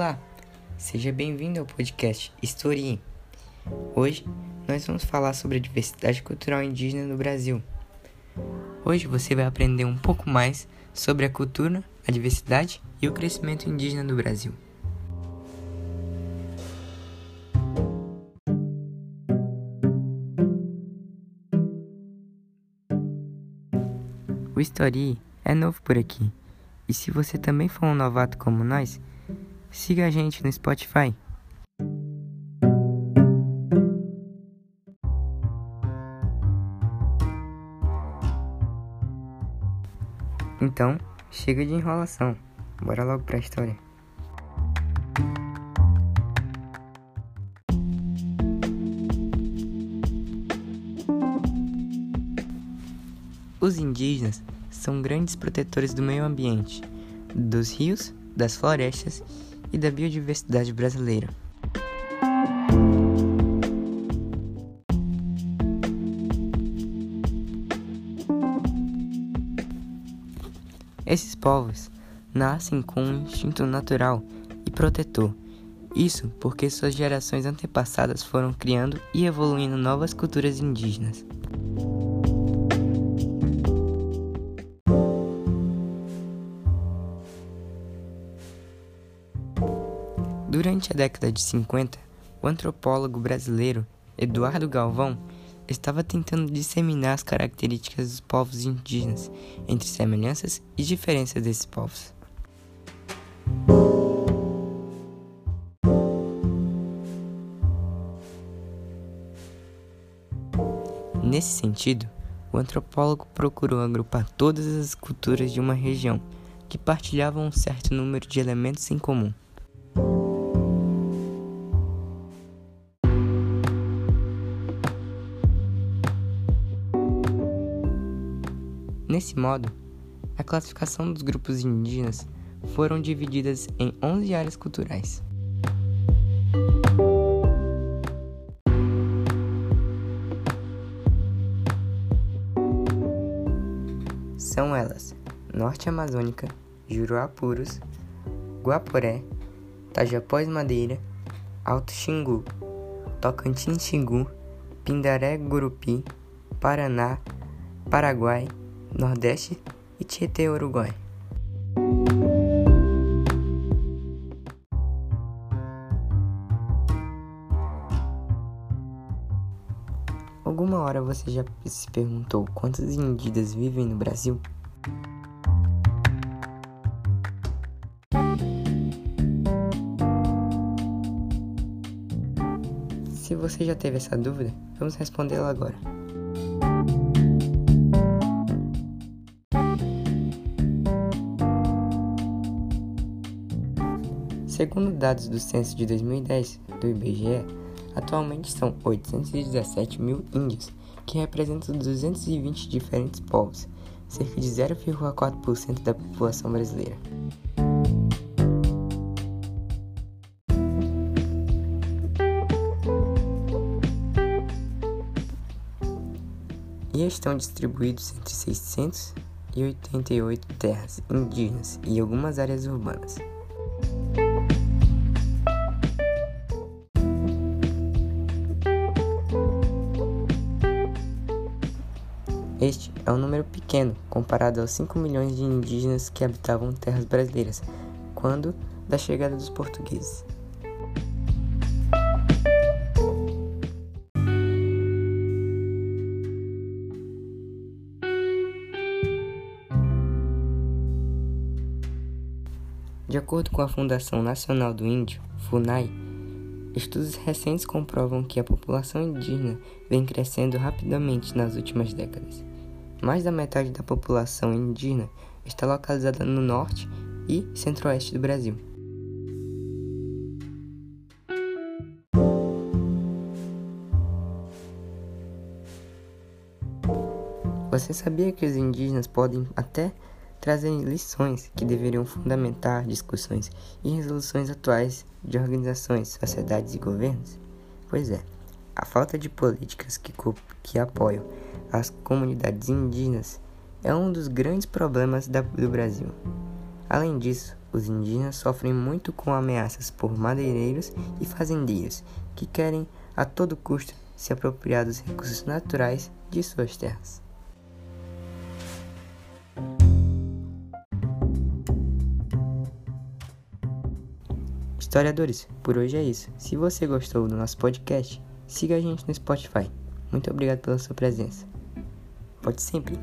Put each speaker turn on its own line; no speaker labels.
Olá, seja bem-vindo ao podcast História. Hoje nós vamos falar sobre a diversidade cultural indígena no Brasil. Hoje você vai aprender um pouco mais sobre a cultura, a diversidade e o crescimento indígena no Brasil. O Story é novo por aqui. E se você também for um novato como nós, siga a gente no Spotify. Então, chega de enrolação. Bora logo pra história. Os indígenas são grandes protetores do meio ambiente, dos rios, das florestas e da biodiversidade brasileira. Esses povos nascem com um instinto natural e protetor. Isso porque suas gerações antepassadas foram criando e evoluindo novas culturas indígenas. Durante a década de 50, o antropólogo brasileiro Eduardo Galvão estava tentando disseminar as características dos povos indígenas entre semelhanças e diferenças desses povos. Nesse sentido, o antropólogo procurou agrupar todas as culturas de uma região que partilhavam um certo número de elementos em comum. Nesse modo, a classificação dos grupos indígenas foram divididas em 11 áreas culturais. São elas: Norte Amazônica, Juruapuros, Guaporé, Tajapós Madeira, Alto Xingu, Tocantins Xingu, Pindaré Gurupi, Paraná, Paraguai, Nordeste e Tietê, Uruguai. Alguma hora você já se perguntou quantos indígenas vivem no Brasil? Se você já teve essa dúvida, vamos respondê-la agora. Segundo dados do censo de 2010 do IBGE, atualmente são 817 mil índios, que representam 220 diferentes povos, cerca de 0,4% da população brasileira. E estão distribuídos entre 688 terras indígenas e algumas áreas urbanas. Este é um número pequeno comparado aos 5 milhões de indígenas que habitavam terras brasileiras quando da chegada dos portugueses. De acordo com a Fundação Nacional do Índio, FUNAI, estudos recentes comprovam que a população indígena vem crescendo rapidamente nas últimas décadas. Mais da metade da população indígena está localizada no norte e centro-oeste do Brasil. Você sabia que os indígenas podem até trazer lições que deveriam fundamentar discussões e resoluções atuais de organizações, sociedades e governos? Pois é, a falta de políticas que, que apoiam as comunidades indígenas é um dos grandes problemas da, do Brasil. Além disso, Os indígenas sofrem muito com ameaças por madeireiros e fazendeiros que querem a todo custo se apropriar dos recursos naturais de suas terras. Historiadores, por hoje é isso. Se você gostou do nosso podcast, siga a gente no Spotify. Muito obrigado pela sua presença. Pode sempre.